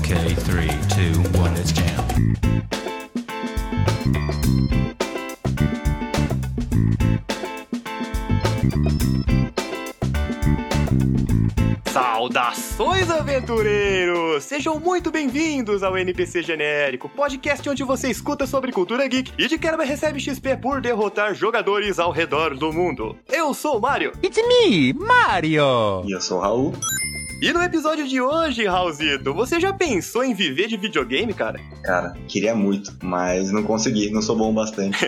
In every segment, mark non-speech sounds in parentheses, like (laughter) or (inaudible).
Okay, three, two, one, let's jam. Saudações, aventureiros! Sejam muito bem-vindos ao NPC Genérico, podcast onde você escuta sobre cultura geek e de quebra recebe XP por derrotar jogadores ao redor do mundo. Eu sou o Mario. It's me, Mario! E eu sou o Raul. E no episódio de hoje, Raulzito, você já pensou em viver de videogame, cara? Cara, queria muito, mas não consegui, não sou bom bastante.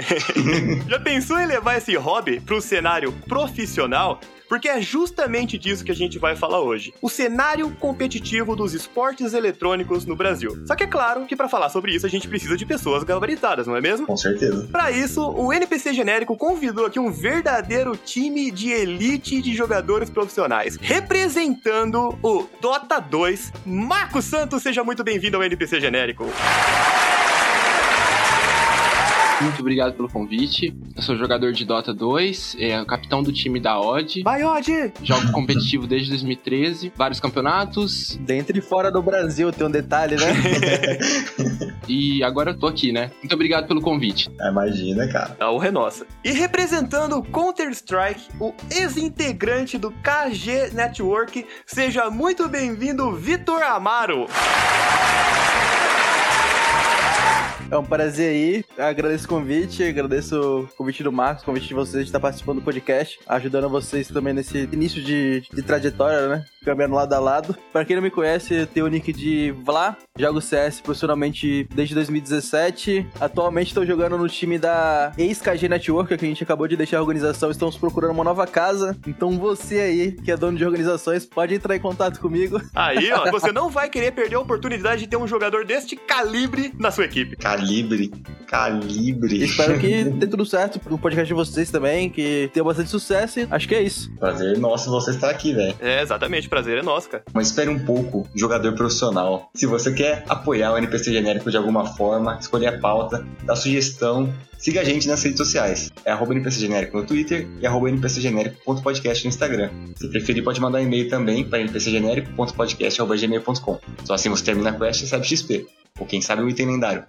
(laughs) já pensou em levar esse hobby pro cenário profissional? Porque é justamente disso que a gente vai falar hoje. O cenário competitivo dos esportes eletrônicos no Brasil. Só que é claro que para falar sobre isso a gente precisa de pessoas gabaritadas, não é mesmo? Com certeza. Para isso, o NPC Genérico convidou aqui um verdadeiro time de elite de jogadores profissionais, representando o Dota 2. Marco Santos, seja muito bem-vindo ao NPC Genérico. Muito obrigado pelo convite. Eu sou jogador de Dota 2, é, capitão do time da Odd. Vai, Odd! Jogo competitivo desde 2013, vários campeonatos. Dentro e fora do Brasil tem um detalhe, né? (laughs) e agora eu tô aqui, né? Muito obrigado pelo convite. Imagina, cara. A honra é nossa. E representando o Counter-Strike, o ex-integrante do KG Network, seja muito bem-vindo, Vitor Amaro. É um prazer aí. Agradeço o convite, agradeço o convite do Marcos, o convite de vocês de estar participando do podcast, ajudando vocês também nesse início de, de trajetória, né? Caminhando lado a lado. Pra quem não me conhece, eu tenho o nick de Vla, jogo CS profissionalmente desde 2017. Atualmente estou jogando no time da ex-KG Network, que a gente acabou de deixar a organização. Estamos procurando uma nova casa. Então você aí, que é dono de organizações, pode entrar em contato comigo. Aí, ó, você não vai querer perder a oportunidade de ter um jogador deste calibre na sua equipe. Calibre. Calibre. Espero que (laughs) dê tudo certo no podcast de vocês também, que tenha bastante sucesso e acho que é isso. Prazer nosso você estar aqui, velho. É, exatamente. Prazer é nosso, cara. Mas espere um pouco, jogador profissional. Se você quer apoiar o NPC genérico de alguma forma, escolher a pauta, dar sugestão, siga a gente nas redes sociais. É arroba NPC Genérico no Twitter e arroba npcgenérico.podcast no Instagram. Se preferir, pode mandar um e-mail também para npcgenérico.podcast.gmail.com. Só assim você termina a quest e recebe XP. Ou quem sabe um item lendário.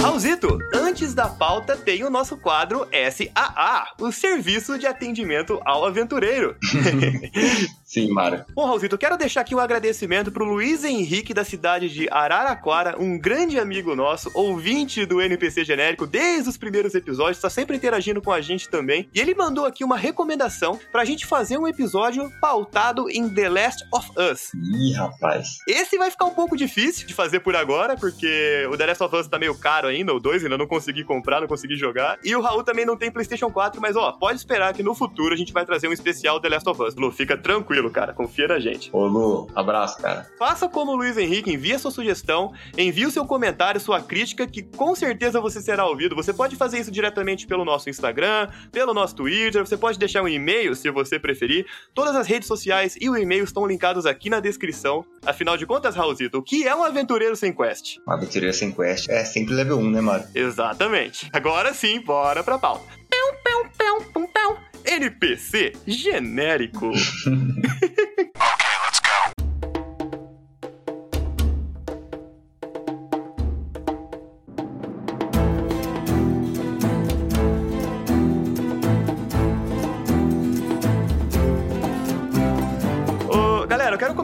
Raulzito, antes da pauta tem o nosso quadro SAA, o Serviço de Atendimento ao Aventureiro. (laughs) Sim, Mara. Bom, Raulzito, quero deixar aqui um agradecimento pro Luiz Henrique da cidade de Araraquara, um grande amigo nosso, ouvinte do NPC Genérico desde os primeiros episódios, está sempre interagindo com a gente também. E ele mandou aqui uma recomendação pra gente fazer um episódio pautado em The Last of Us. Ih, rapaz. Esse vai ficar um pouco difícil de fazer por agora, porque o The Last of Us tá meio caro ainda, o 2 ainda não consegui comprar, não consegui jogar. E o Raul também não tem PlayStation 4, mas ó, pode esperar que no futuro a gente vai trazer um especial The Last of Us. Lu, fica tranquilo, cara, confia na gente. Ô, Lu, abraço, cara. Faça como o Luiz Henrique, envie a sua sugestão, envie o seu comentário, sua crítica, que com certeza você será ouvido. Você pode fazer isso diretamente pelo nosso Instagram, pelo nosso Twitter, você pode deixar um e-mail se você preferir. Todas as redes sociais e o e-mail estão linkados aqui na descrição. Afinal de contas, Raulzito, o que é um aventureiro sem quest? Um aventureiro sem quest é sempre level 1, né, Mara? Exatamente. Agora sim, bora pra pauta. Pão, pão, pão, pão, pão. NPC genérico. (laughs)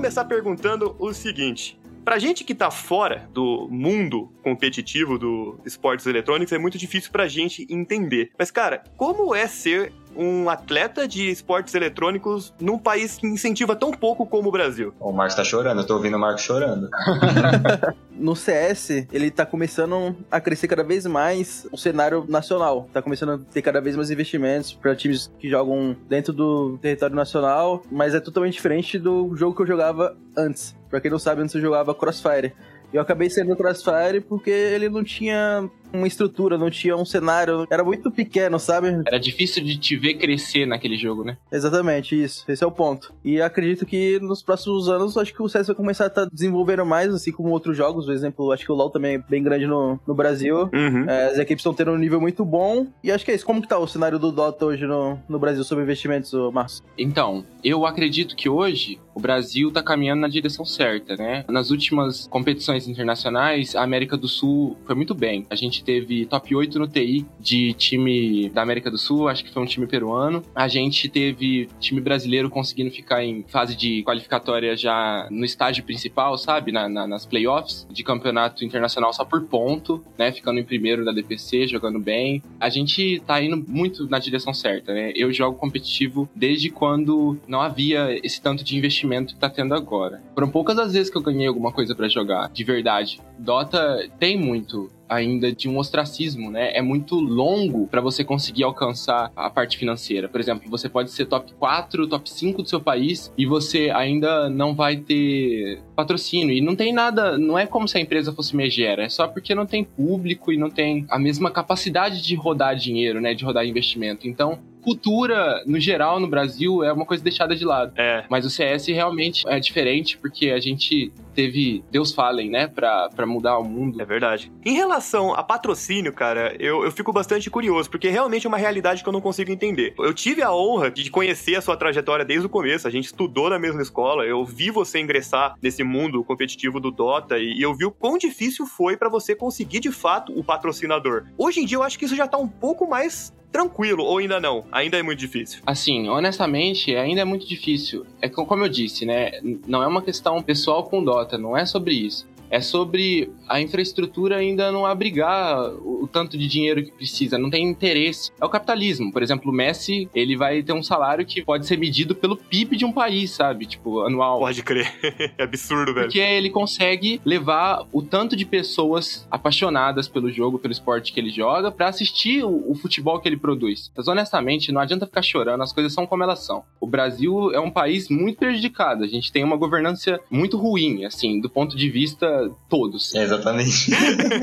Começar perguntando o seguinte. Pra gente que tá fora do mundo competitivo do esportes eletrônicos, é muito difícil pra gente entender. Mas, cara, como é ser um atleta de esportes eletrônicos num país que incentiva tão pouco como o Brasil? O Marcos tá chorando, eu tô ouvindo o Marcos chorando. (laughs) No CS, ele tá começando a crescer cada vez mais o cenário nacional. Tá começando a ter cada vez mais investimentos para times que jogam dentro do território nacional, mas é totalmente diferente do jogo que eu jogava antes. Pra quem não sabe, antes eu jogava Crossfire. Eu acabei saindo do Crossfire porque ele não tinha uma estrutura, não tinha um cenário, era muito pequeno, sabe? Era difícil de te ver crescer naquele jogo, né? Exatamente, isso. Esse é o ponto. E acredito que nos próximos anos, acho que o CS vai começar a estar desenvolvendo mais, assim como outros jogos. Por exemplo, acho que o LoL também é bem grande no, no Brasil. Uhum. É, as equipes estão tendo um nível muito bom. E acho que é isso. Como que tá o cenário do Dota hoje no, no Brasil sobre investimentos, Marcos? Então, eu acredito que hoje o Brasil tá caminhando na direção certa, né? Nas últimas competições internacionais, a América do Sul foi muito bem. A gente teve top 8 no TI de time da América do Sul, acho que foi um time peruano. A gente teve time brasileiro conseguindo ficar em fase de qualificatória já no estágio principal, sabe? Na- na- nas playoffs de campeonato internacional só por ponto, né? Ficando em primeiro da DPC, jogando bem. A gente tá indo muito na direção certa, né? Eu jogo competitivo desde quando não havia esse tanto de investimento que tá tendo agora. Foram poucas as vezes que eu ganhei alguma coisa pra jogar, de verdade. Dota tem muito ainda de um ostracismo, né? É muito longo pra você conseguir alcançar a parte financeira. Por exemplo, você pode ser top 4, top 5 do seu país e você ainda não vai ter patrocínio. E não tem nada, não é como se a empresa fosse megera, é só porque não tem público e não tem a mesma capacidade de rodar dinheiro, né? De rodar investimento. Então, cultura, no geral, no Brasil, é uma coisa deixada de lado. É. Mas o CS realmente é diferente porque a gente teve Deus falem, né? Pra, pra mudar o mundo. É verdade. Em relação a patrocínio, cara, eu, eu fico bastante curioso, porque realmente é uma realidade que eu não consigo entender. Eu tive a honra de conhecer a sua trajetória desde o começo, a gente estudou na mesma escola, eu vi você ingressar nesse mundo competitivo do Dota e, e eu vi o quão difícil foi pra você conseguir de fato o patrocinador. Hoje em dia eu acho que isso já tá um pouco mais tranquilo, ou ainda não? Ainda é muito difícil. Assim, honestamente, ainda é muito difícil. É co- como eu disse, né? Não é uma questão pessoal com Dota, não é sobre isso. É sobre a infraestrutura ainda não abrigar o, tanto de dinheiro que precisa, não tem interesse. É o capitalismo. Por exemplo, o Messi, ele vai ter um salário que pode ser medido pelo PIB de um país, sabe? Tipo, anual. Pode crer. (laughs) é absurdo, velho. Porque ele consegue levar o tanto de pessoas apaixonadas pelo jogo, pelo esporte que ele joga, pra assistir o, o futebol que ele produz. Mas honestamente, não adianta ficar chorando, as coisas são como elas são. O Brasil é um país muito prejudicado, a gente tem uma governança muito ruim, assim, do ponto de vista todos. É, exatamente.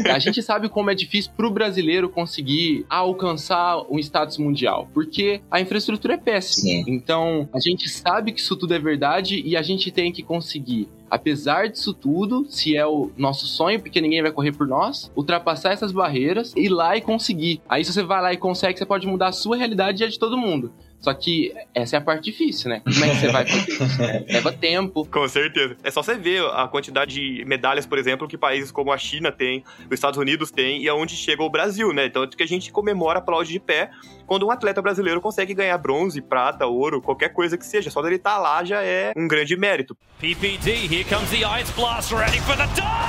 A gente sabe como é difícil pro brasileiro conseguir alcançar um status mundial, porque a infraestrutura é péssima. Sim. Então, a gente sabe que isso tudo é verdade e a gente tem que conseguir, apesar disso tudo, se é o nosso sonho, porque ninguém vai correr por nós, ultrapassar essas barreiras, ir lá e conseguir. Aí, se você vai lá e consegue, você pode mudar a sua realidade e a de todo mundo. Só que essa é a parte difícil, né? Como é que você vai fazer isso? (laughs) Leva tempo. Com certeza. É só você ver a quantidade de medalhas, por exemplo, que países como a China tem, os Estados Unidos tem e aonde chega o Brasil, né? Tanto que a gente comemora, aplaude de pé quando um atleta brasileiro consegue ganhar bronze, prata, ouro, qualquer coisa que seja. Só dele estar lá já é um grande mérito. PPD, here comes the Ice Blast, ready for the disaster!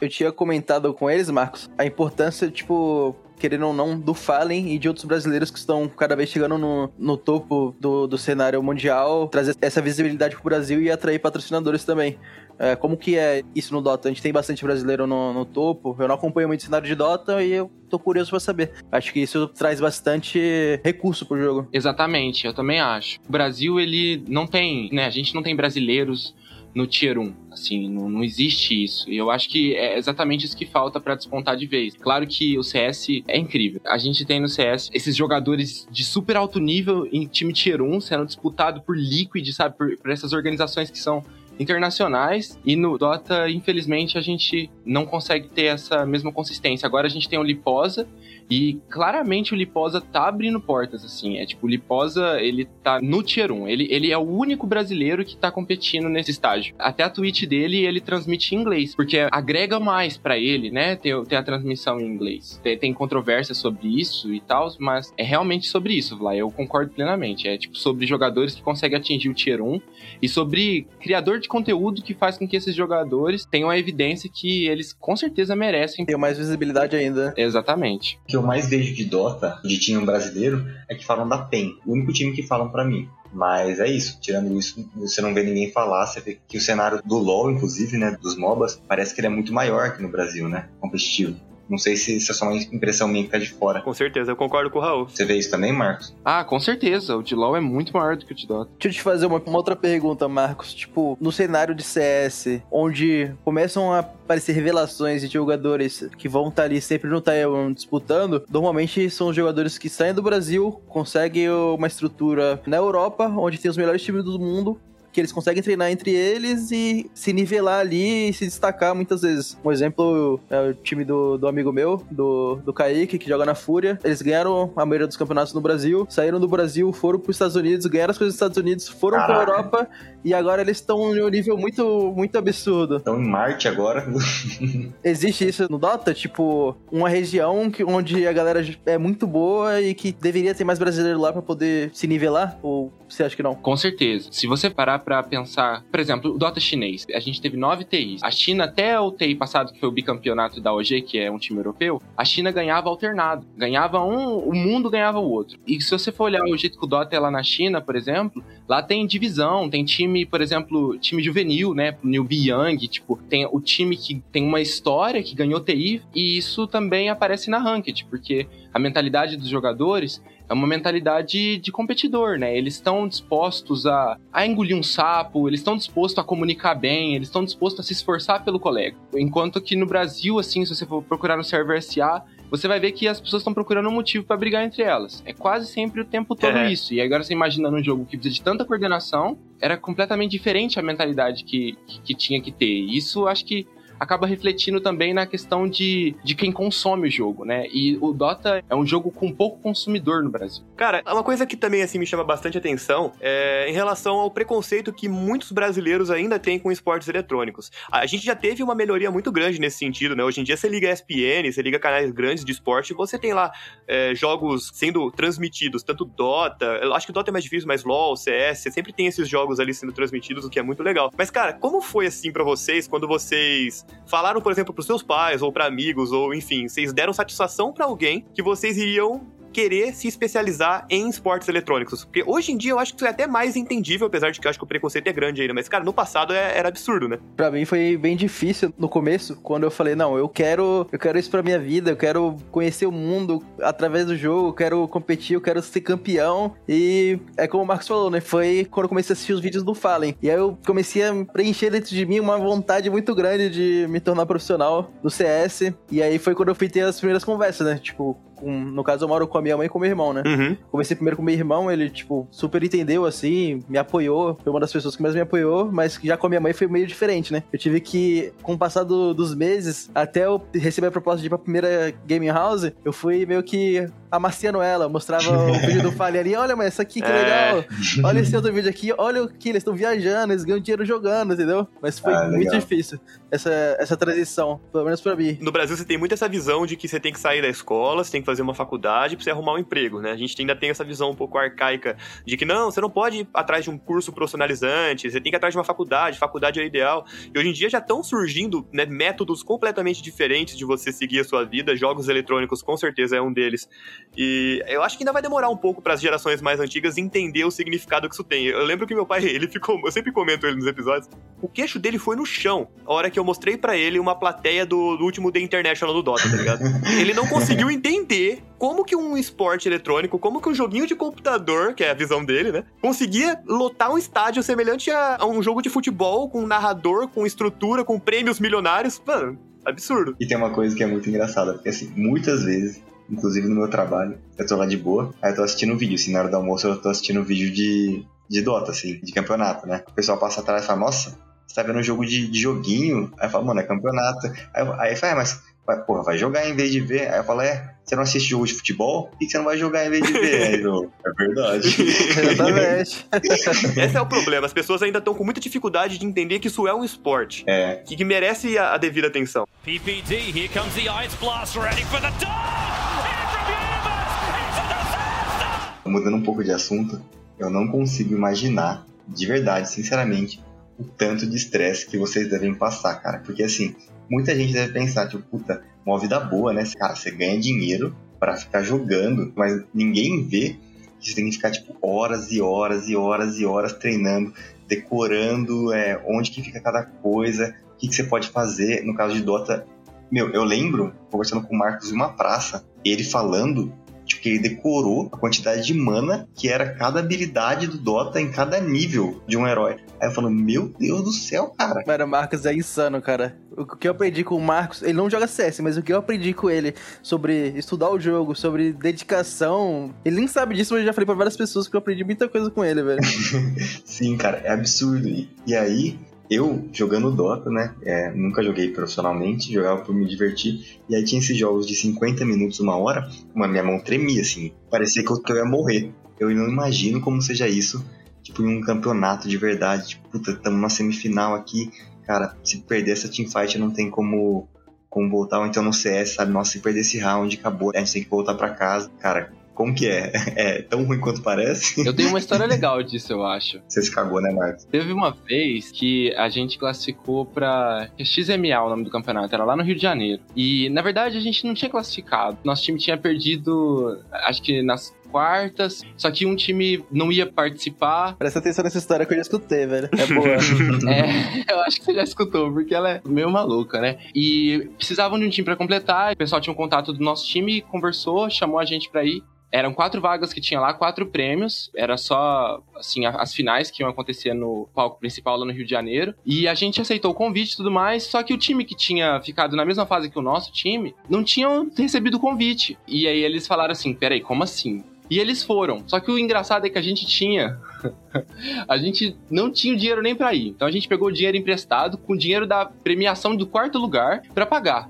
Eu tinha comentado com eles, Marcos, a importância, tipo, querendo ou não, do Fallen e de outros brasileiros que estão cada vez chegando no, no topo do, do cenário mundial, trazer essa visibilidade pro Brasil e atrair patrocinadores também. É, como que é isso no Dota? A gente tem bastante brasileiro no, no topo. Eu não acompanho muito o cenário de Dota e eu tô curioso pra saber. Acho que isso traz bastante recurso pro jogo. Exatamente, eu também acho. O Brasil, ele não tem, né? A gente não tem brasileiros no Tier 1, assim, não, não existe isso. E eu acho que é exatamente isso que falta pra despontar de vez. Claro que o CS é incrível. A gente tem no CS esses jogadores de super alto nível em time Tier 1 sendo disputado por Liquid, sabe? Por, por essas organizações que são internacionais e no Dota, infelizmente, a gente não consegue ter essa mesma consistência. Agora a gente tem o Liposa e claramente o Liposa tá abrindo portas, assim. É tipo, o Liposa, ele tá no Tier 1. Ele, ele é o único brasileiro que tá competindo nesse estágio. Até a Twitch dele, ele transmite em inglês, porque agrega mais pra ele, né? Ter, ter a transmissão em inglês. Tem, tem controvérsia sobre isso e tal, mas é realmente sobre isso, Vlad. Eu concordo plenamente. É tipo sobre jogadores que conseguem atingir o Tier 1 e sobre criador de conteúdo que faz com que esses jogadores tenham a evidência que eles com certeza merecem. Tem mais visibilidade ainda. Exatamente. O que eu mais vejo de Dota, de time brasileiro, é que falam da PEN. O único time que falam pra mim. Mas é isso, tirando isso, você não vê ninguém falar, você vê que o cenário do LoL, inclusive, né, dos MOBAs, parece que ele é muito maior que no Brasil, né, competitivo. Não sei se, se é só uma impressão minha que tá de fora. Com certeza, eu concordo com o Raul. Você vê isso também, Marcos? Ah, com certeza. O de LoL é muito maior do que o de Dota. Deixa eu te fazer uma, uma outra pergunta, Marcos. Tipo, no cenário de CS, onde começam a aparecer revelações de jogadores que vão estar ali sempre no Taiwan disputando, normalmente são os jogadores que saem do Brasil, conseguem uma estrutura na Europa, onde tem os melhores times do mundo, que eles conseguem treinar entre eles e se nivelar ali e se destacar muitas vezes. Um exemplo é o time do, do amigo meu, do, do Kaique, que joga na Fúria. Eles ganharam a maioria dos campeonatos no Brasil, saíram do Brasil, foram para os Estados Unidos, ganharam as coisas dos Estados Unidos, foram para Caraca. Europa e agora eles estão em um nível muito, muito absurdo. Estão em Marte agora. (laughs) Existe isso no Dota? Tipo, uma região que, onde a galera é muito boa e que deveria ter mais brasileiro lá para poder se nivelar? Ou você acha que não? Com certeza. Se você parar pra pensar, por exemplo, o Dota chinês, a gente teve nove TIs. A China, até o TI passado, que foi o bicampeonato da OG, que é um time europeu, a China ganhava alternado. Ganhava um, o mundo ganhava o outro. E se você for olhar o jeito que o Dota é lá na China, por exemplo, lá tem divisão, tem time, por exemplo, time juvenil, né? Newbie Young, tipo, tem o time que tem uma história, que ganhou TI, e isso também aparece na Ranked, porque a mentalidade dos jogadores é uma mentalidade de competidor, né? Eles estão dispostos a, a engolir um sapo, eles estão dispostos a comunicar bem, eles estão dispostos a se esforçar pelo colega. Enquanto que no Brasil, assim, se você for procurar no server SA, você vai ver que as pessoas estão procurando um motivo para brigar entre elas. É quase sempre o tempo todo É. isso. E agora você imagina num jogo que precisa de tanta coordenação, era completamente diferente a mentalidade que, que, que tinha que ter. E Isso acho que acaba refletindo também na questão de, de quem consome o jogo, né? E o Dota é um jogo com pouco consumidor no Brasil. Cara, uma coisa que também assim me chama bastante atenção é em relação ao preconceito que muitos brasileiros ainda têm com esportes eletrônicos. A gente já teve uma melhoria muito grande nesse sentido, né? Hoje em dia você liga ESPN, você liga canais grandes de esporte você tem lá é, jogos sendo transmitidos, tanto Dota, eu acho que Dota é mais difícil, mas LoL, CS, você sempre tem esses jogos ali sendo transmitidos, o que é muito legal. Mas cara, como foi assim pra vocês quando vocês falaram, por exemplo, pros seus pais ou pra amigos ou enfim, vocês deram satisfação pra alguém que vocês iriam querer se especializar em esportes eletrônicos. Porque hoje em dia eu acho que isso é até mais entendível, apesar de que eu acho que o preconceito é grande ainda. Mas, cara, no passado é- era absurdo, né? Pra mim foi bem difícil no começo, quando eu falei, não, eu quero, eu quero isso pra minha vida, eu quero conhecer o mundo através do jogo, eu quero competir, eu quero ser campeão. E é como o Marcos falou, né? Foi quando eu comecei a assistir os vídeos do Fallen. E aí eu comecei a preencher dentro de mim uma vontade muito grande de me tornar profissional do CS. E aí foi quando eu fui ter as primeiras conversas, né? Tipo, com- no caso eu moro com a minha mãe e com o meu irmão, né? Uhum. Comecei primeiro com meu irmão, ele, tipo, super entendeu, assim, me apoiou. Foi uma das pessoas que mais me apoiou, mas já com a minha mãe foi meio diferente, né? Eu tive que, com o passar do- dos meses, até eu receber a proposta de ir pra primeira gaming house, eu fui meio que amaciando ela, mostrava o (laughs) vídeo do Falha ali, olha, mas essa aqui que É. legal. (laughs) Olha esse outro vídeo aqui, olha o que eles estão viajando, eles ganham dinheiro jogando, entendeu? Mas foi Ah, muito legal. difícil essa, essa transição, pelo menos pra mim. No Brasil você tem muito essa visão de que você tem que sair da escola, você tem que fazer uma faculdade pra você arrumar um emprego, né? A gente ainda tem essa visão um pouco arcaica de que não, você não pode ir atrás de um curso profissionalizante, você tem que ir atrás de uma faculdade, faculdade é o ideal. E hoje em dia já estão surgindo né, métodos completamente diferentes de você seguir a sua vida, jogos eletrônicos com certeza é um deles. E eu acho que ainda vai demorar um pouco para as gerações mais antigas entender o significado que isso tem. Eu lembro que meu pai, (laughs) ele ficou, eu sempre comento ele nos episódios, o queixo dele foi no chão a hora que eu mostrei pra ele uma plateia do, do último The International do Dota, tá ligado? (laughs) ele não conseguiu entender como que um esporte eletrônico, como que um joguinho de computador, que é a visão dele, né, conseguia lotar um estádio semelhante a, a um jogo de futebol com um narrador, com estrutura, com prêmios milionários. Mano, absurdo. E tem uma coisa que é muito engraçada, porque assim, muitas vezes, inclusive no meu trabalho, eu tô lá de boa, aí eu tô assistindo um vídeo, assim, na hora do almoço eu tô assistindo um vídeo de, de Dota, assim, de campeonato, né? O pessoal passa atrás e fala, nossa, você tá vendo um jogo de, de joguinho? Aí eu falo, mano, é campeonato. Aí, eu- aí fala, é, mas, vai, porra, vai jogar em vez de ver? Aí eu falo, é, você não assiste jogo de futebol? Por que você não vai jogar em vez de ver? Aí eu, é verdade. (laughs) Exatamente. (laughs) Esse é o problema. As pessoas ainda estão com muita dificuldade de entender que isso é um esporte. É, Que, que merece a, a devida atenção. PPD, here comes the Ice Blast, ready for the dog! Mudando um pouco de assunto, eu não consigo imaginar, de verdade, sinceramente, o tanto de estresse que vocês devem passar, cara. Porque assim, muita gente deve pensar, tipo, puta, uma vida boa, né? Cara, você ganha dinheiro pra ficar jogando, mas ninguém vê que você tem que ficar, tipo, horas e horas e horas e horas treinando, decorando é, onde que fica cada coisa, o que, que você pode fazer. No caso de Dota, Meu, eu lembro, conversando com o Marcos em uma praça, ele falando que ele decorou a quantidade de mana que era cada habilidade do Dota em cada nível de um herói. Aí eu falo, meu Deus do céu, cara. Mano, o Marcos é insano, cara. O que eu aprendi com o Marcos, ele não joga CS, mas o que eu aprendi com ele sobre estudar o jogo, sobre dedicação, ele nem sabe disso, mas eu já falei pra várias pessoas que eu aprendi muita coisa com ele, velho. (laughs) Sim, cara, é absurdo. E aí, eu jogando Dota, né? é, nunca joguei profissionalmente, jogava por me divertir. E aí tinha esses jogos de 50 minutos, uma hora, uma minha mão tremia, assim. Parecia que eu, que eu ia morrer. Eu não imagino como seja isso, tipo, em um campeonato de verdade. Tipo, puta, estamos na semifinal aqui. Cara, se perder essa teamfight não tem como, como voltar. Ou então no CS, sabe? Nossa, se perder esse round, acabou. A gente tem que voltar pra casa. Cara, como que é? É tão ruim quanto parece? Eu tenho uma história legal disso, eu acho. Você se cagou, né, Marcos? Teve uma vez que a gente classificou pra XMA, o nome do campeonato, era lá no Rio de Janeiro. E, na verdade, a gente não tinha classificado. Nosso time tinha perdido, acho que nas quartas, só que um time não ia participar. Presta atenção nessa história que eu já escutei, velho. É boa. (laughs) É, eu acho que você já escutou, porque ela é meio maluca, né? E precisavam de um time pra completar, o pessoal tinha um contato do nosso time, conversou, chamou a gente pra ir. Eram quatro vagas que tinha lá, quatro prêmios. Era só, assim, as finais que iam acontecer no palco principal lá no Rio de Janeiro. E a gente aceitou o convite e tudo mais. Só que o time que tinha ficado na mesma fase que o nosso time não tinham recebido o convite. E aí eles falaram assim: peraí, como assim? E eles foram. Só que o engraçado é que a gente tinha. A gente não tinha o dinheiro nem pra ir. Então a gente pegou o dinheiro emprestado com o dinheiro da premiação do quarto lugar pra pagar.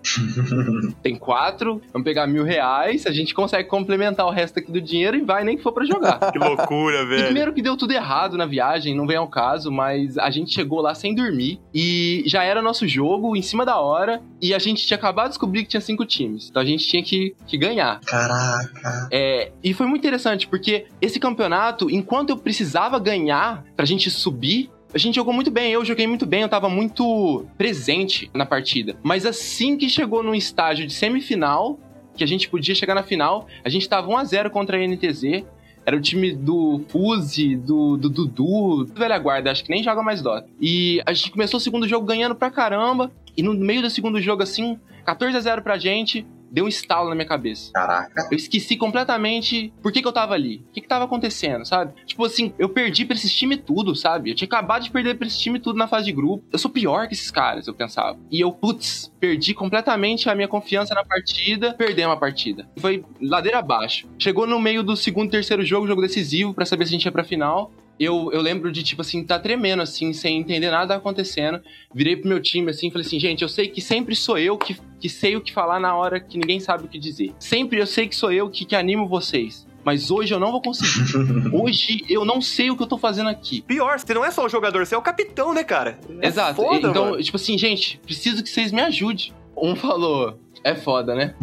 (laughs) Tem quatro, vamos pegar mil reais, a gente consegue complementar o resto aqui do dinheiro e vai nem que for pra jogar. (laughs) Que loucura, E velho. primeiro que deu tudo errado na viagem, não vem ao caso, mas a gente chegou lá sem dormir e já era nosso jogo em cima da hora e a gente tinha acabado de descobrir que tinha cinco times. Então a gente tinha que, que ganhar. Caraca. É, e foi muito interessante, porque esse campeonato, enquanto eu precisava ganhar pra gente subir, a gente jogou muito bem, eu joguei muito bem, eu tava muito presente na partida. Mas assim que chegou num estágio de semifinal, que a gente podia chegar na final, a gente tava 1x0 contra a NTZ. Era o time do Fuse, do, do Dudu, do Velha Guarda, acho que nem joga mais Dota. E a gente começou o segundo jogo ganhando pra caramba. E no meio do segundo jogo, assim, 14 a 0 pra gente, deu um estalo na minha cabeça. Caraca. Eu esqueci completamente por que, que eu tava ali. O que, que tava acontecendo, sabe? Tipo assim, eu perdi pra esses time tudo, sabe? Eu tinha acabado de perder pra esse time tudo na fase de grupo. Eu sou pior que esses caras, eu pensava. E eu, putz, perdi completamente a minha confiança na partida, perdemos a partida. Foi ladeira abaixo. Chegou no meio do segundo, terceiro jogo, jogo decisivo, pra saber se a gente ia pra final. Eu, eu lembro de, tipo assim, tá tremendo, assim, sem entender nada acontecendo. Virei pro meu time, assim, e falei assim, gente, eu sei que sempre sou eu que, que sei o que falar na hora que ninguém sabe o que dizer. Sempre eu sei que sou eu que, que animo vocês. Mas hoje eu não vou conseguir. (laughs) Hoje eu não sei o que eu tô fazendo aqui. Pior, você não é só o jogador, você é o capitão, né, cara? É Exato. Foda, então, mano. tipo assim, gente, preciso que vocês me ajudem. Um falou, é foda, né?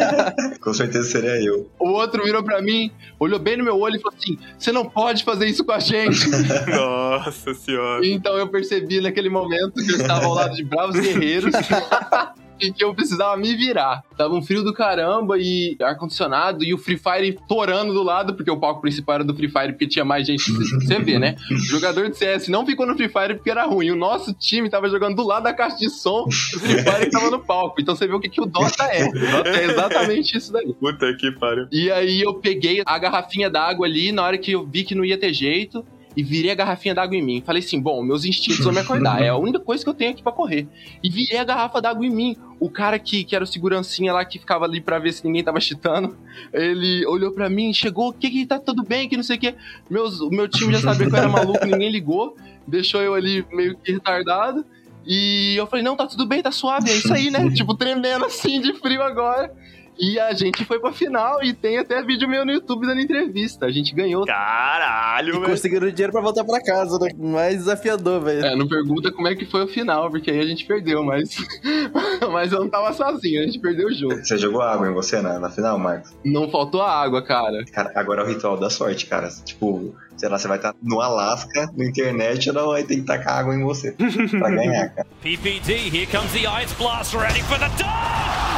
(laughs) Com certeza seria eu. O outro virou pra mim, olhou bem no meu olho e falou assim: você não pode fazer isso com a gente. (laughs) Nossa senhora. Então eu percebi naquele momento que eu estava ao lado de bravos guerreiros (laughs) e que eu precisava me virar. Tava um frio do caramba e ar-condicionado e o Free Fire torando do lado, porque o palco principal era do Free Fire, porque tinha mais gente. Você vê, né? O jogador de CS não ficou no Free Fire porque era ruim. O nosso time tava jogando do lado da caixa de som do Free Fire que tava no palco. Então você vê o que, que o Dota é. O Dota é exatamente isso daí. Puta que pariu. E aí eu peguei a garrafinha d'água ali, na hora que eu vi que não ia ter jeito, e virei a garrafinha d'água em mim. Falei assim, bom, meus instintos vão me acordar, é a única coisa que eu tenho aqui pra correr. E virei a garrafa d'água em mim. O cara que, que era o segurancinha lá, que ficava ali pra ver se ninguém tava chitando, ele olhou pra mim, chegou, o que que tá tudo bem, que não sei o que. Meus, o meu time já sabia que eu era maluco, ninguém ligou, deixou eu ali meio que retardado. E eu falei, não, tá tudo bem, tá suave, é isso aí, né? tipo, tremendo assim de frio agora. E a gente foi pra final e tem até vídeo meu no YouTube dando entrevista. A gente ganhou. Caralho, velho. conseguiram dinheiro pra voltar pra casa, né? Mais desafiador, velho. É, não pergunta como é que foi o final, porque aí a gente perdeu, mas. (laughs) mas eu não tava sozinho, a gente perdeu o jogo. Você jogou água em você na, na final, Marcos? Não faltou água, cara. Cara, agora é o ritual da sorte, cara. Tipo, sei lá, você vai estar no Alasca, na internet, e não vai ter que tacar água em você pra ganhar, cara. (laughs) PPD, here comes the Ice Blast, ready for the dog!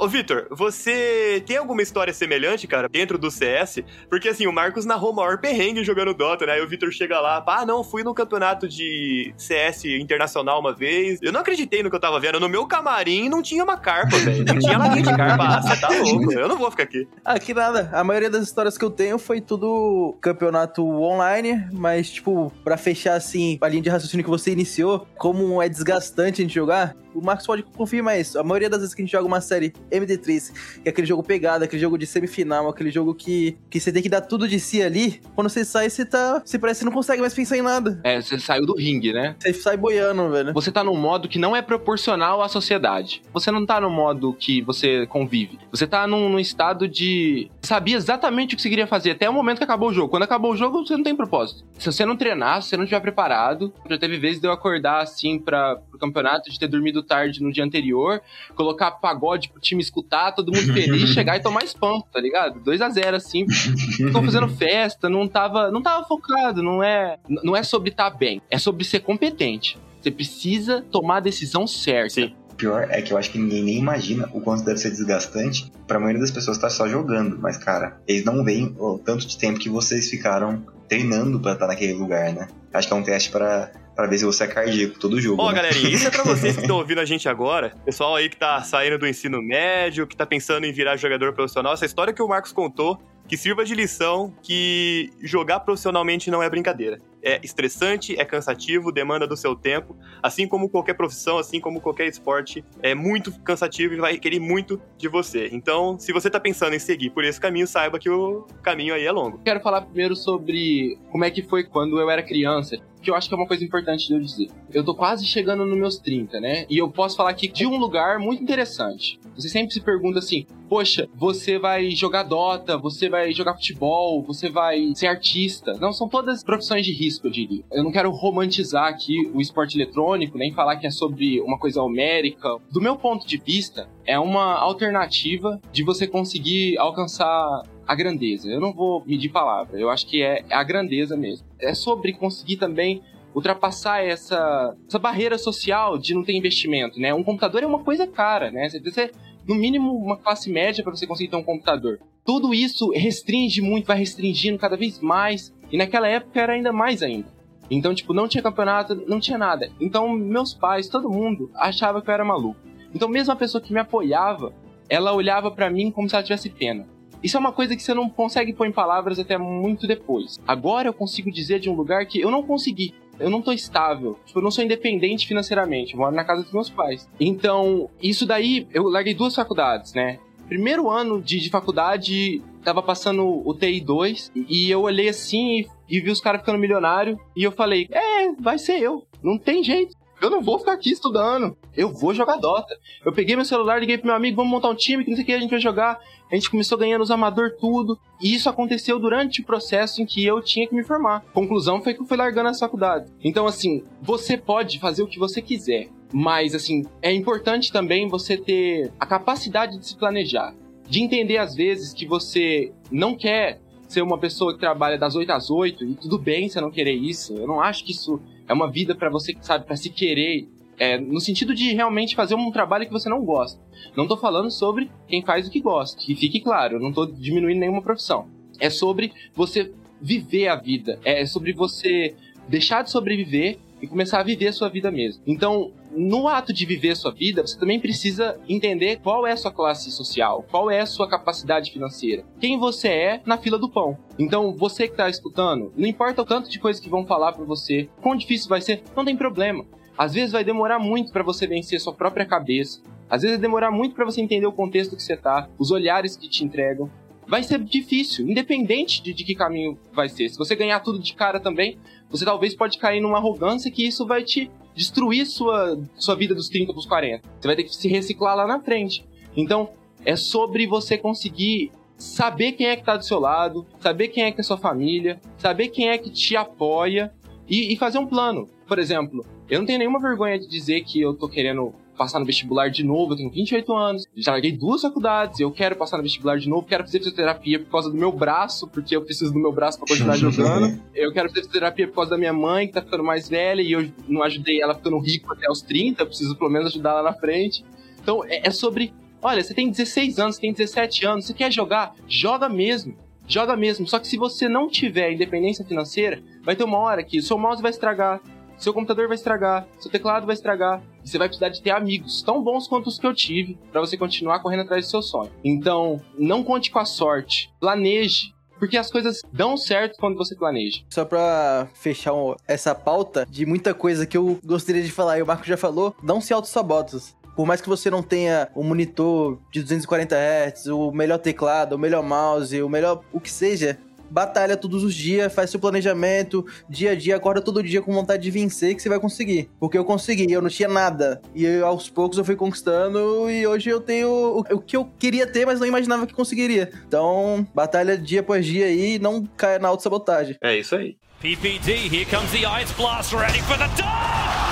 Ô, Vitor, você tem alguma história semelhante, cara, dentro do CS? Porque, assim, o Marcos narrou o maior perrengue jogando Dota, né? Aí o Vitor chega lá, ah, não, fui no campeonato de CS internacional uma vez. Eu não acreditei no que eu tava vendo. No meu camarim não tinha uma carpa, velho. Não tinha latinha de carpa. Ah, você tá louco. Eu não vou ficar aqui. Ah, que nada. A maioria das histórias que eu tenho foi tudo campeonato online, mas, tipo, pra fechar, assim, a linha de raciocínio que você iniciou, como é desgastante a gente jogar, o Marcos pode confirmar isso. A maioria das vezes que a gente joga uma série MD3, que é aquele jogo pegado, aquele jogo de semifinal, aquele jogo que, que você tem que dar tudo de si ali, quando você sai, você tá. Você parece que não consegue mais pensar em nada. É, você saiu do ringue, né? Você sai boiando, velho. Você tá num modo que não é proporcional à sociedade. Você não tá no modo que você convive. Você tá num, num estado de. Sabia exatamente o que você queria fazer até o momento que acabou o jogo. Quando acabou o jogo, você não tem propósito. Se você não treinar, se você não estiver preparado, já teve vezes de eu acordar assim para pro campeonato, de ter dormido tarde no dia anterior, colocar pagode pro time escutar, todo mundo feliz, (laughs) chegar e tomar spam, tá ligado? 2 a 0 assim. Ficou fazendo festa, não tava, não tava focado, não é, não é sobre estar tá bem, é sobre ser competente. Você precisa tomar a decisão certa. Sim. O pior é que eu acho que ninguém nem imagina o quanto deve ser desgastante pra maioria das pessoas estar só jogando. Mas, cara, eles não veem o tanto de tempo que vocês ficaram treinando pra estar naquele lugar, né? Acho que é um teste pra, pra ver se você é cardíaco todo jogo. Ó, né? galerinha, isso é pra vocês que (laughs) estão ouvindo a gente agora. Pessoal aí que tá saindo do ensino médio, que tá pensando em virar jogador profissional. Essa história que o Marcos contou, que sirva de lição que jogar profissionalmente não é brincadeira. É estressante, é cansativo, demanda do seu tempo. Assim como qualquer profissão, assim como qualquer esporte, é muito cansativo e vai requerer muito de você. Então, se você tá pensando em seguir por esse caminho, saiba que o caminho aí é longo. Quero falar primeiro sobre como é que foi quando eu era criança, que eu acho que é uma coisa importante de eu dizer. Eu tô quase chegando nos meus 30, né? E eu posso falar aqui de um lugar muito interessante. Você sempre se pergunta assim: poxa, você vai jogar Dota, você vai jogar futebol, você vai ser artista. Não, são todas profissões de risco, eu diria. Eu não quero romantizar aqui o esporte eletrônico, nem falar que é sobre uma coisa homérica. Do meu ponto de vista, é uma alternativa de você conseguir alcançar a grandeza. Eu não vou medir palavra, eu acho que é a grandeza mesmo. É sobre conseguir também ultrapassar essa, essa barreira social de não ter investimento, né? Um computador é uma coisa cara, né? Você precisa, no mínimo, uma classe média para você conseguir ter um computador. Tudo isso restringe muito, vai restringindo cada vez mais, e naquela época era ainda mais ainda. Então, tipo, não tinha campeonato, não tinha nada. Então, meus pais, todo mundo, achava que eu era maluco. Então, mesmo a pessoa que me apoiava, ela olhava para mim como se ela tivesse pena. Isso é uma coisa que você não consegue pôr em palavras até muito depois. Agora eu consigo dizer de um lugar que eu não consegui. Eu não tô estável. Tipo, eu não sou independente financeiramente. Moro na casa dos meus pais. Então, isso daí, eu larguei duas faculdades, né? Primeiro ano de, de faculdade, tava passando o TI 2 e eu olhei assim e, e vi os caras ficando milionário e eu falei, é, vai ser eu. Não tem jeito. Eu não vou ficar aqui estudando. Eu vou jogar Dota. Eu peguei meu celular, liguei pro meu amigo, vamos montar um time, que não sei o que a gente vai jogar. A gente começou ganhando os amador tudo. E isso aconteceu durante o processo em que eu tinha que me formar. Conclusão foi que eu fui largando a faculdade. Então, assim, você pode fazer o que você quiser. Mas, assim, é importante também você ter a capacidade de se planejar. De entender, às vezes, que você não quer ser uma pessoa que trabalha das 8 às 8 e tudo bem você não querer isso. Eu não acho que isso é uma vida para você, sabe, para se querer, é, no sentido de realmente fazer um trabalho que você não gosta. Não tô falando sobre quem faz o que gosta, que fique claro, eu não tô diminuindo nenhuma profissão. É sobre você viver a vida, é sobre você deixar de sobreviver e começar a viver a sua vida mesmo. Então, no ato de viver a sua vida, você também precisa entender qual é a sua classe social, qual é a sua capacidade financeira, quem você é na fila do pão. Então, você que está escutando, não importa o tanto de coisas que vão falar para você, quão difícil vai ser, não tem problema. Às vezes vai demorar muito para você vencer sua própria cabeça. Às vezes vai demorar muito para você entender o contexto que você tá, os olhares que te entregam. Vai ser difícil, independente de, de que caminho vai ser. Se você ganhar tudo de cara também, você talvez pode cair numa arrogância que isso vai te destruir sua, sua vida dos 30 pros 40. Você vai ter que se reciclar lá na frente. Então, é sobre você conseguir saber quem é que tá do seu lado, saber quem é que é sua família, saber quem é que te apoia e, e fazer um plano. Por exemplo, eu não tenho nenhuma vergonha de dizer que eu tô querendo passar no vestibular de novo, eu tenho 28 anos, já larguei duas faculdades, eu quero passar no vestibular de novo, quero fazer fisioterapia por causa do meu braço, porque eu preciso do meu braço para continuar jogando. Eu quero fazer fisioterapia por causa da minha mãe, que tá ficando mais velha, e eu não ajudei ela ficando rico até os 30, eu preciso pelo menos ajudar ela na frente. Então, é, é sobre Olha, você tem 16 anos, você tem 17 anos, você quer jogar? Joga mesmo. Joga mesmo. Só que se você não tiver independência financeira, vai ter uma hora que o seu mouse vai estragar, seu computador vai estragar, seu teclado vai estragar, e você vai precisar de ter amigos tão bons quanto os que eu tive para você continuar correndo atrás do seu sonho. Então, não conte com a sorte, planeje, porque as coisas dão certo quando você planeja. Só pra fechar essa pauta de muita coisa que eu gostaria de falar, e o Marco já falou, não se auto-sabotas. Por mais que você não tenha um monitor de 240 Hz, o melhor teclado, o melhor mouse, o melhor o que seja, batalha todos os dias, faz seu planejamento, dia a dia, acorda todo dia com vontade de vencer que você vai conseguir. Porque eu consegui, eu não tinha nada. E eu, aos poucos eu fui conquistando e hoje eu tenho o, o que eu queria ter, mas não imaginava que conseguiria. Então, batalha dia após dia aí e não caia na autossabotagem. É isso aí. PPD, here comes the Ice Blast, ready for the dome!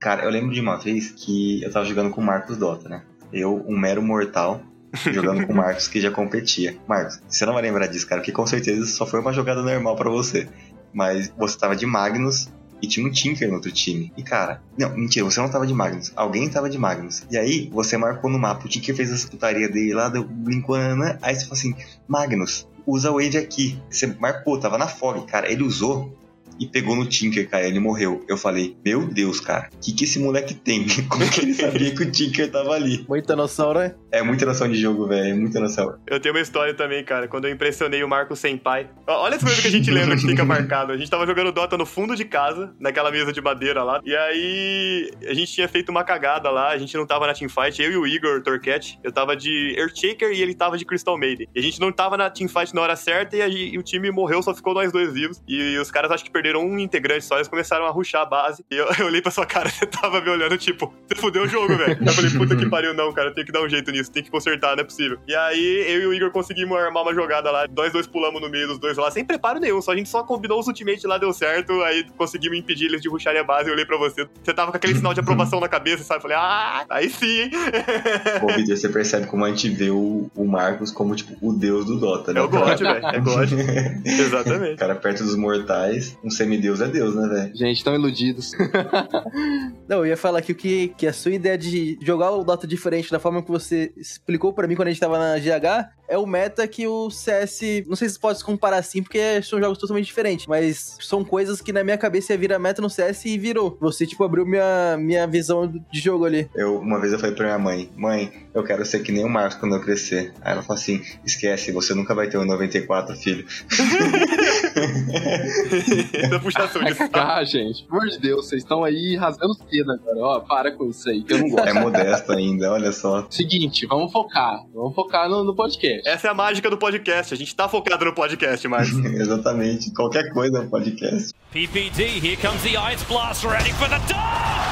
Cara, eu lembro de uma vez que eu tava jogando com o Marcos Dota, né? Eu, um mero mortal, (laughs) jogando com o Marcos que já competia. Marcos, você não vai lembrar disso, cara, porque com certeza só foi uma jogada normal pra você. Mas você tava de Magnus e tinha um Tinker no outro time. E cara, não, mentira, você não tava de Magnus. Alguém tava de Magnus. E aí, você marcou no mapa, o Tinker fez essa putaria dele lá, deu brincando, aí você falou assim: Magnus, usa o Wave aqui. Você marcou, tava na fog, cara. Ele usou e pegou no Tinker, cara. Ele morreu. Eu falei, meu Deus, cara, o que, que esse moleque tem? (laughs) Como que ele sabia que o Tinker tava ali? Muita noção, né? É muita noção de jogo, velho. É muita noção. Eu tenho uma história também, cara, quando eu impressionei o Marco Senpai. Olha as coisas que a gente lembra que fica marcado. A gente tava jogando Dota no fundo de casa, naquela mesa de madeira lá. E aí, a gente tinha feito uma cagada lá, a gente não tava na teamfight. Eu e o Igor Torquete, eu tava de Earthshaker e ele tava de Crystal Maiden. E a gente não tava na teamfight na hora certa e, a- e o time morreu, só ficou nós dois vivos. E os caras acho que perderam um integrante só, eles começaram a rushar a base. E eu, (laughs) eu olhei pra sua cara, (laughs) você tava me olhando, tipo, você fudeu o jogo, velho. Eu falei, puta que (laughs) pariu, não, cara, tem que dar um jeito nisso, tem que consertar, não é possível. E aí, eu e o Igor conseguimos armar uma jogada lá, nós dois pulamos no meio dos dois lá, sem preparo nenhum, só a gente só combinou os ultimates lá, deu certo, aí conseguimos impedir eles de rusharem a base, eu olhei pra você, você tava com aquele sinal de aprovação na cabeça, sabe? Eu falei, ah, aí sim, hein? Ô, Vitor, você percebe como a gente vê o, o Marcos como, tipo, o deus do Dota, né? É o God, velho, é God. Exatamente. cara perto dos mortais, um semideus é deus, né, velho? Gente, tão iludidos. (laughs) Não, eu ia falar aqui que, que a sua ideia de jogar o Dota diferente da forma que você explicou pra mim quando a gente tava na GH é o meta que o CS. Não sei se pode se comparar assim, porque são jogos totalmente diferentes, mas são coisas que na minha cabeça ia virar meta no CS e virou. Você, tipo, abriu minha, minha visão de jogo ali. Eu, uma vez eu falei pra minha mãe, mãe, eu quero ser que nem o Marcos quando eu crescer. Aí ela falou assim, esquece, você nunca vai ter um 94, filho. (laughs) Essa puxação de saco. Ah, gente, pelo amor de Deus, vocês estão aí rasgando cedo agora. Ó, para com isso aí, que eu não gosto. É modesto ainda, olha só. Seguinte, vamos focar. Vamos focar no, no podcast. Essa é a mágica do podcast, a gente tá focado no podcast, Marcos. (laughs) Exatamente, qualquer coisa no podcast. PPD, here comes the Ice Blast, ready for the dome!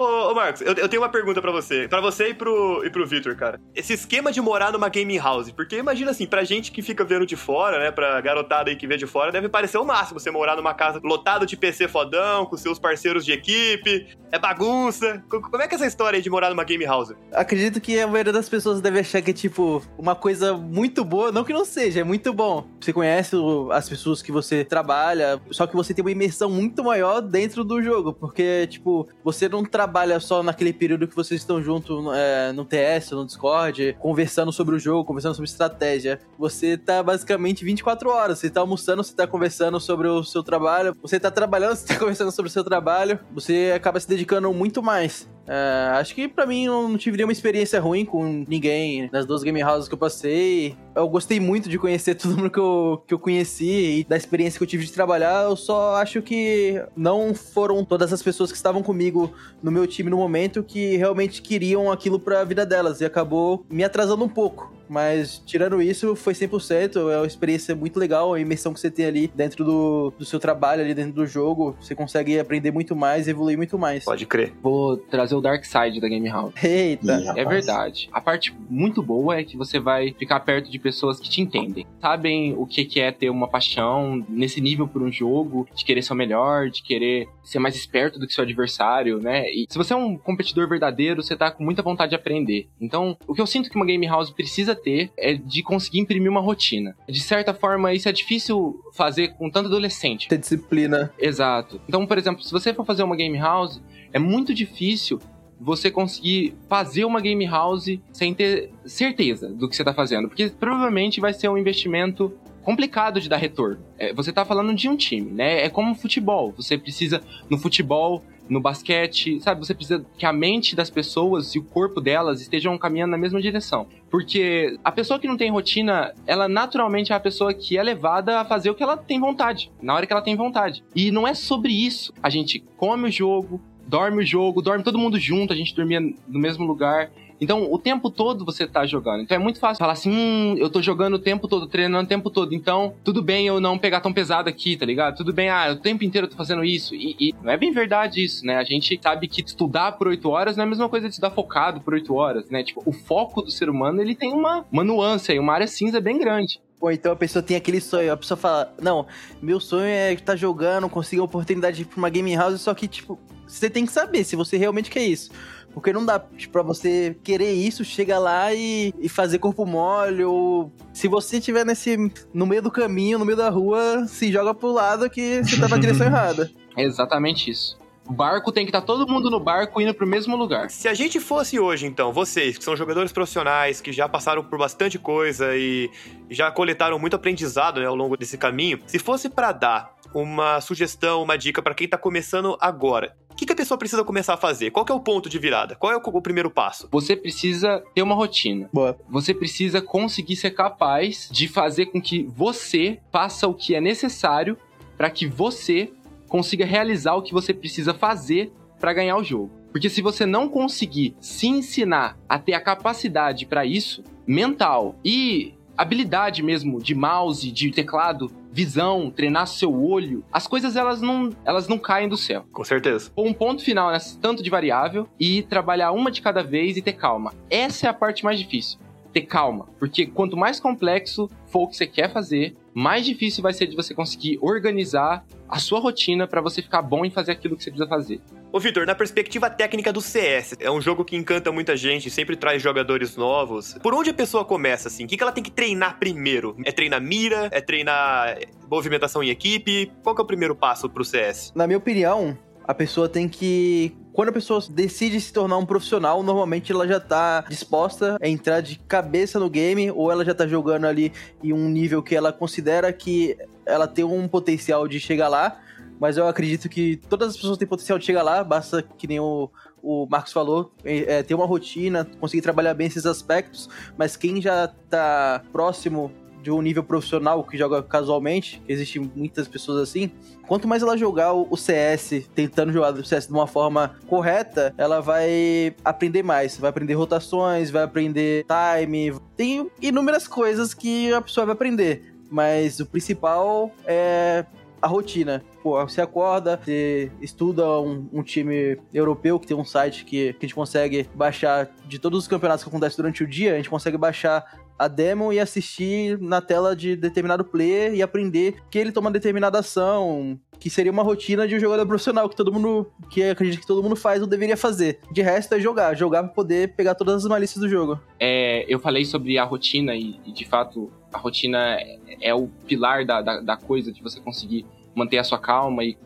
Ô, ô, Marcos, eu, eu tenho uma pergunta pra você. Pra você e pro, e pro Victor, cara. Esse esquema de morar numa gaming house, porque imagina assim, pra gente que fica vendo de fora, né, pra garotada aí que vê de fora, deve parecer o máximo você morar numa casa lotada de PC fodão, com seus parceiros de equipe, é bagunça. Co- Como é que é essa história aí de morar numa game house? Acredito que a maioria das pessoas deve achar que é, tipo, uma coisa muito boa. Não que não seja, é muito bom. Você conhece as pessoas que você trabalha, só que você tem uma imersão muito maior dentro do jogo. Porque, tipo, você não trabalha só naquele período que vocês estão juntos é, no TS, no Discord, conversando sobre o jogo, conversando sobre estratégia. Você tá basicamente 24 horas. Você tá almoçando, você tá conversando sobre o seu trabalho. Você tá trabalhando, (laughs) você tá conversando sobre o seu trabalho. Você acaba se dedicando muito mais. É, acho que pra mim não tive nenhuma experiência ruim com ninguém nas duas game houses que eu passei. Eu gostei muito de conhecer (laughs) todo mundo que eu, que eu conheci e da experiência que eu tive de trabalhar. Eu só acho que não foram todas as pessoas que estavam comigo no meu time no momento que realmente queriam aquilo pra vida delas e acabou me atrasando um pouco. Mas, tirando isso, foi 100%. É uma experiência muito legal, a imersão que você tem ali dentro do, do seu trabalho, ali dentro do jogo. Você consegue aprender muito mais, evoluir muito mais. Pode crer. Vou trazer o Dark Side da Game House. Eita. Ih. É verdade. A parte muito boa é que você vai ficar perto de pessoas que te entendem. Sabem o que que é ter uma paixão nesse nível por um jogo, de querer ser o melhor, de querer ser mais esperto do que seu adversário, né? E se você é um competidor verdadeiro, você tá com muita vontade de aprender. Então, o que eu sinto que uma game house precisa ter é de conseguir imprimir uma rotina. De certa forma, isso é difícil fazer com tanto adolescente. Ter disciplina. Exato. Então, por exemplo, se você for fazer uma game house, é muito difícil você conseguir fazer uma game house sem ter certeza do que você está fazendo, porque provavelmente vai ser um investimento complicado de dar retorno. É, você está falando de um time, né? É como futebol. Você precisa no futebol, no basquete, sabe? Você precisa que a mente das pessoas e o corpo delas estejam caminhando na mesma direção. Porque a pessoa que não tem rotina, ela naturalmente é a pessoa que é levada a fazer o que ela tem vontade, na hora que ela tem vontade. E não é sobre isso. A gente come o jogo, dorme o jogo, dorme todo mundo junto, a gente dormia no mesmo lugar. Então, o tempo todo você tá jogando. Então é muito fácil falar assim: hum, eu tô jogando o tempo todo, treinando o tempo todo. Então, tudo bem eu não pegar tão pesado aqui, tá ligado? Tudo bem, ah, o tempo inteiro eu tô fazendo isso. E, e não é bem verdade isso, né? A gente sabe que estudar por oito horas não é a mesma coisa de estudar focado por oito horas, né? Tipo, o foco do ser humano, ele tem uma, uma nuance aí, uma área cinza bem grande. Ou então a pessoa tem aquele sonho, a pessoa fala, não, meu sonho é estar jogando, conseguir a oportunidade de ir pra uma game house, só que, tipo, você tem que saber se você realmente quer isso. Porque não dá tipo, pra você querer isso, chega lá e, e fazer corpo mole, ou se você estiver nesse, no meio do caminho, no meio da rua, se joga pro lado que você tá na direção (laughs) errada. É exatamente isso. O barco tem que estar todo mundo no barco indo pro mesmo lugar. Se a gente fosse hoje, então, vocês que são jogadores profissionais, que já passaram por bastante coisa e já coletaram muito aprendizado né, ao longo desse caminho, se fosse pra dar uma sugestão, uma dica pra quem tá começando agora, o que, que a pessoa precisa começar a fazer? Qual que é o ponto de virada? Qual é o, o primeiro passo? Você precisa ter uma rotina. Boa. Você precisa conseguir ser capaz de fazer com que você faça o que é necessário para que você consiga realizar o que você precisa fazer para ganhar o jogo. Porque se você não conseguir se ensinar a ter a capacidade para isso, mental e habilidade mesmo de mouse, de teclado, visão, treinar seu olho, as coisas elas não, elas não caem do céu. Com certeza. Pôr um ponto final nesse tanto de variável e trabalhar uma de cada vez e ter calma. Essa é a parte mais difícil. Ter calma, porque quanto mais complexo for o que você quer fazer, mais difícil vai ser de você conseguir organizar a sua rotina para você ficar bom em fazer aquilo que você precisa fazer. Ô, Vitor, na perspectiva técnica do CS, é um jogo que encanta muita gente, sempre traz jogadores novos. Por onde a pessoa começa, assim? O que ela tem que treinar primeiro? É treinar mira? É treinar movimentação em equipe? Qual que é o primeiro passo pro CS? Na minha opinião, a pessoa tem que. Quando a pessoa decide se tornar um profissional, normalmente ela já tá disposta a entrar de cabeça no game, ou ela já tá jogando ali em um nível que ela considera que ela tem um potencial de chegar lá. Mas eu acredito que todas as pessoas têm potencial de chegar lá, basta que nem o, o Marcos falou, é, ter uma rotina, conseguir trabalhar bem esses aspectos, mas quem já tá próximo de um nível profissional que joga casualmente, existem muitas pessoas assim, quanto mais ela jogar o CS, tentando jogar o CS de uma forma correta, ela vai aprender mais. Vai aprender rotações, vai aprender time. Tem inúmeras coisas que a pessoa vai aprender. Mas o principal é a rotina. Pô, você acorda, você estuda um, um, time europeu que tem um site que, que a gente consegue baixar de todos os campeonatos que acontecem durante o dia, a gente consegue baixar a demo e assistir na tela de determinado player e aprender que ele toma determinada ação, que seria uma rotina de um jogador profissional que todo mundo, que acredita que todo mundo faz ou deveria fazer. De resto é jogar, jogar para poder pegar todas as malícias do jogo. É, eu falei sobre a rotina e, e de fato a rotina é, é o pilar da, da, da, coisa de você conseguir manter a sua calma e,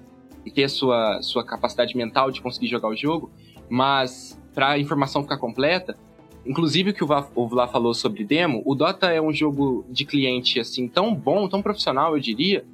e ter a sua, sua capacidade mental de conseguir jogar o jogo, mas para a informação ficar completa, Inclusive o que o Vlad falou sobre demo, o Dota é um jogo de cliente assim tão bom, tão profissional, eu diria,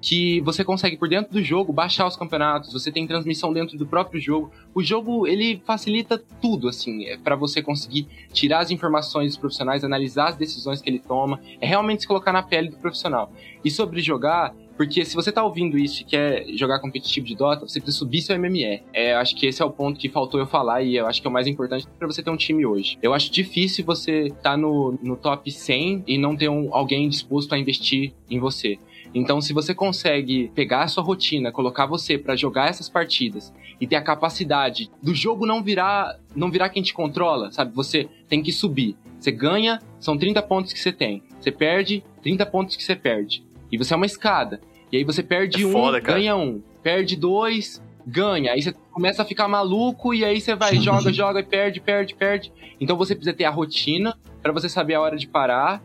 que você consegue por dentro do jogo baixar os campeonatos, você tem transmissão dentro do próprio jogo. O jogo ele facilita tudo assim, é para você conseguir tirar as informações dos profissionais, analisar as decisões que ele toma, é realmente se colocar na pele do profissional. E sobre jogar, porque se você tá ouvindo isso e quer jogar competitivo de Dota, você precisa subir seu MME. É, acho que esse é o ponto que faltou eu falar e eu acho que é o mais importante para você ter um time hoje. Eu acho difícil você tá no, no top 100 e não ter um, alguém disposto a investir em você. Então, se você consegue pegar a sua rotina, colocar você para jogar essas partidas e ter a capacidade do jogo não virar, não virar quem te controla, sabe? Você tem que subir. Você ganha, são 30 pontos que você tem. Você perde, 30 pontos que você perde. E você é uma escada. E aí você perde É um, foda, ganha um. Perde dois, ganha. Aí você começa a ficar maluco e aí você vai, joga, joga e perde, perde, perde. Então você precisa ter a rotina pra você saber a hora de parar.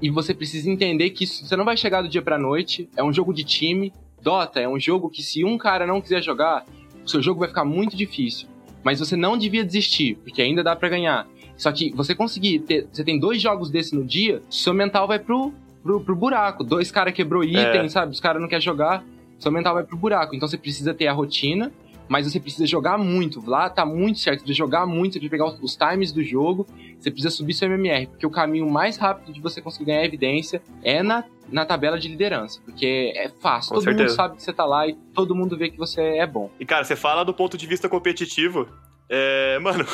E você precisa entender que isso- você não vai chegar do dia pra noite. É um jogo de time. Dota é um jogo que se um cara não quiser jogar, o seu jogo vai ficar muito difícil. Mas você não devia desistir, porque ainda dá pra ganhar. Só que você conseguir ter. Você tem dois jogos desse no dia, seu mental vai pro, pro, pro buraco. Dois caras quebrou item, É. sabe? Os caras não querem jogar, seu mental vai pro buraco. Então você precisa ter a rotina, mas você precisa jogar muito. Lá tá muito certo, você precisa jogar muito, você precisa pegar os, times do jogo, você precisa subir seu MMR, porque o caminho mais rápido de você conseguir ganhar evidência é na, na tabela de liderança. Porque é fácil, Com todo mundo certeza. sabe que você tá lá e todo mundo vê que você é bom. E, cara, você fala do ponto de vista competitivo. É, mano,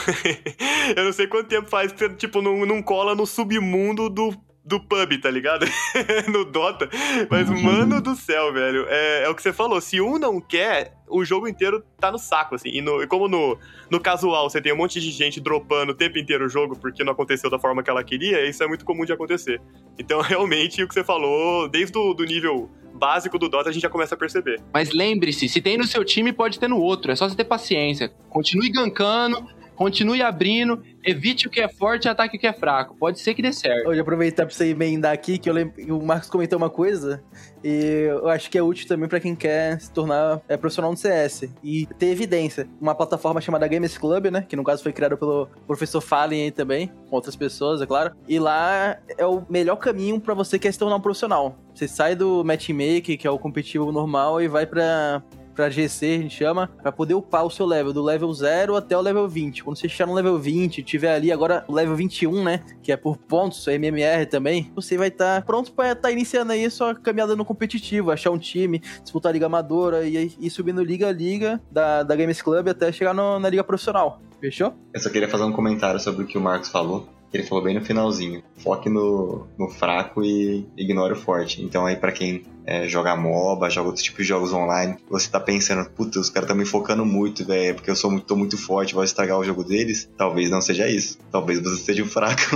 (laughs) eu não sei quanto tempo faz que você, tipo, não, não cola no submundo do, do pub, tá ligado? (laughs) no Dota. Mas, mano do céu, velho, é, é o que você falou. Se um não quer, o jogo inteiro tá no saco, assim. E, no- e como no, no casual você tem um monte de gente dropando o tempo inteiro o jogo porque não aconteceu da forma que ela queria, isso é muito comum de acontecer. Então, (laughs) realmente, o que você falou, desde o do nível básico do Dota, a gente já começa a perceber. Mas lembre-se, se tem no seu time, pode ter no outro. É só você ter paciência. Continue gankando, continue abrindo, evite o que é forte e ataque o que é fraco. Pode ser que dê certo. Hoje aproveitar pra você emendar aqui, que eu lembro, o Marcos comentou uma coisa, e eu acho que é útil também pra quem quer se tornar é, profissional no CS e ter evidência. Uma plataforma chamada Games Club, né, que no caso foi criada pelo professor Fallen aí também, com outras pessoas, é claro. E lá é o melhor caminho pra você que quer se tornar um profissional. Você sai do matchmaking, que é o competitivo normal, e vai pra pra GC, a gente chama, pra poder upar o seu level, do level 0 até o level 20. Quando você chegar no level 20, tiver ali agora o level 21, né, que é por pontos, MMR também, você vai estar pronto pra estar iniciando aí sua caminhada no competitivo, achar um time, disputar a liga amadora e ir subindo liga a liga da, da Games Club até chegar no- na liga profissional. Fechou? Eu só queria fazer um comentário sobre o que o Marcos falou. Ele falou bem no finalzinho. Foque no, no fraco e ignore o forte. Então aí pra quem é, joga MOBA, joga outros tipos de jogos online, você tá pensando, puta, os caras estão me focando muito, velho, porque eu sou muito, tô muito forte, vou estragar o jogo deles. Talvez não seja isso. Talvez você seja um fraco. (laughs)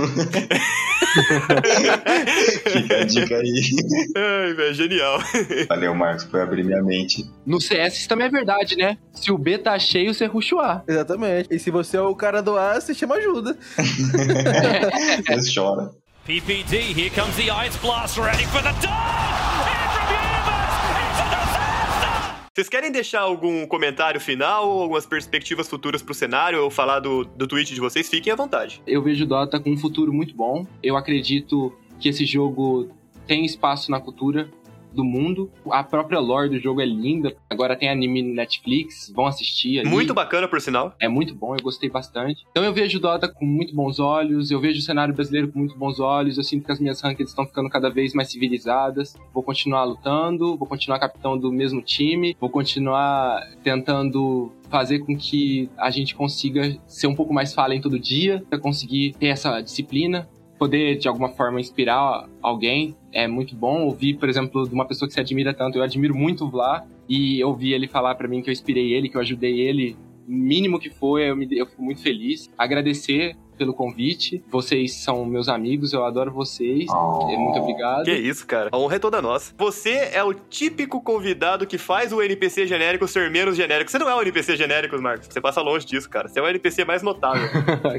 Fica a dica aí. Ai, velho, genial. (laughs) Valeu, Marcos, por abrir minha mente. No CS isso também é verdade, né? Se o B tá cheio, você ruxa o A. Exatamente. E se você é o cara do A, você chama ajuda. (laughs) Você chora. PPD, here comes the Ice Blast, ready for the dome! Vocês querem deixar algum comentário final, algumas perspectivas futuras pro cenário, ou falar do, do tweet de vocês? Fiquem à vontade. Eu vejo o Dota com um futuro muito bom. Eu acredito que esse jogo tem espaço na cultura do mundo. A própria lore do jogo é linda. Agora tem anime no Netflix, vão assistir ali. Muito bacana, por sinal. É muito bom, eu gostei bastante. Então eu vejo o Dota com muito bons olhos, eu vejo o cenário brasileiro com muito bons olhos, eu sinto que as minhas rankings estão ficando cada vez mais civilizadas. Vou continuar lutando, vou continuar capitão do mesmo time, vou continuar tentando fazer com que a gente consiga ser um pouco mais falem todo dia, pra conseguir ter essa disciplina, poder de alguma forma inspirar alguém. É muito bom ouvir, por exemplo, de uma pessoa que se admira tanto. Eu admiro muito o Vlad e ouvir ele falar pra mim que eu inspirei ele, que eu ajudei ele mínimo que for, eu, me, eu fico muito feliz. Agradecer pelo convite. Vocês são meus amigos, eu adoro vocês. Oh. Muito obrigado. Que isso, cara. A honra é toda nossa. Você é o típico convidado que faz o NPC genérico ser menos genérico. Você não é um NPC genérico, Marcos. Você passa longe disso, cara. Você é o NPC mais notável.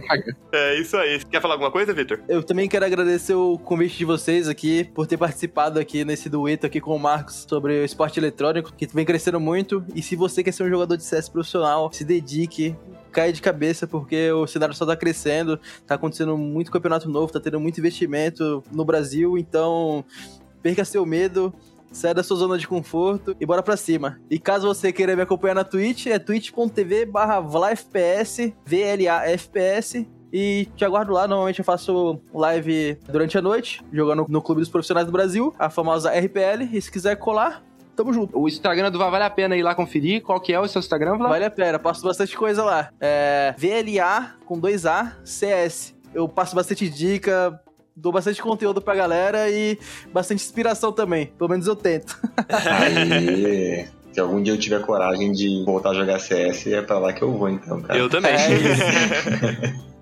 (laughs) é isso aí. Quer falar alguma coisa, Victor? Eu também quero agradecer o convite de vocês aqui por ter participado aqui nesse dueto aqui com o Marcos sobre o esporte eletrônico, que vem crescendo muito. E se você quer ser um jogador de CS profissional, se dedique, caia de cabeça, porque o cenário só tá crescendo, tá acontecendo muito campeonato novo, tá tendo muito investimento no Brasil, então perca seu medo. Saia da sua zona de conforto e bora pra cima. E caso você queira me acompanhar na Twitch, é twitch.tv barra VLAFPS, V-L-A-F-P-S. E te aguardo lá, normalmente eu faço live durante a noite, jogando no Clube dos Profissionais do Brasil, a famosa RPL. E se quiser colar, tamo junto. O Instagram do Vá vale a pena ir lá conferir. Qual que é o seu Instagram, Vlad? Vale a pena, passo bastante coisa lá. É VLA com dois A, CS. Eu passo bastante dica, dou bastante conteúdo pra galera e bastante inspiração também. Pelo menos eu tento. Aí, (laughs) se algum dia eu tiver coragem de voltar a jogar CS, é pra lá que eu vou, então, cara. Eu também. É (laughs)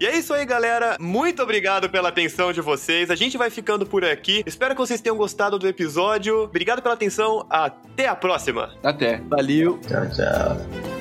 E é isso aí, galera. Muito obrigado pela atenção de vocês. A gente vai ficando por aqui. Espero que vocês tenham gostado do episódio. Obrigado pela atenção. Até a próxima. Até. Valeu. Tchau, tchau.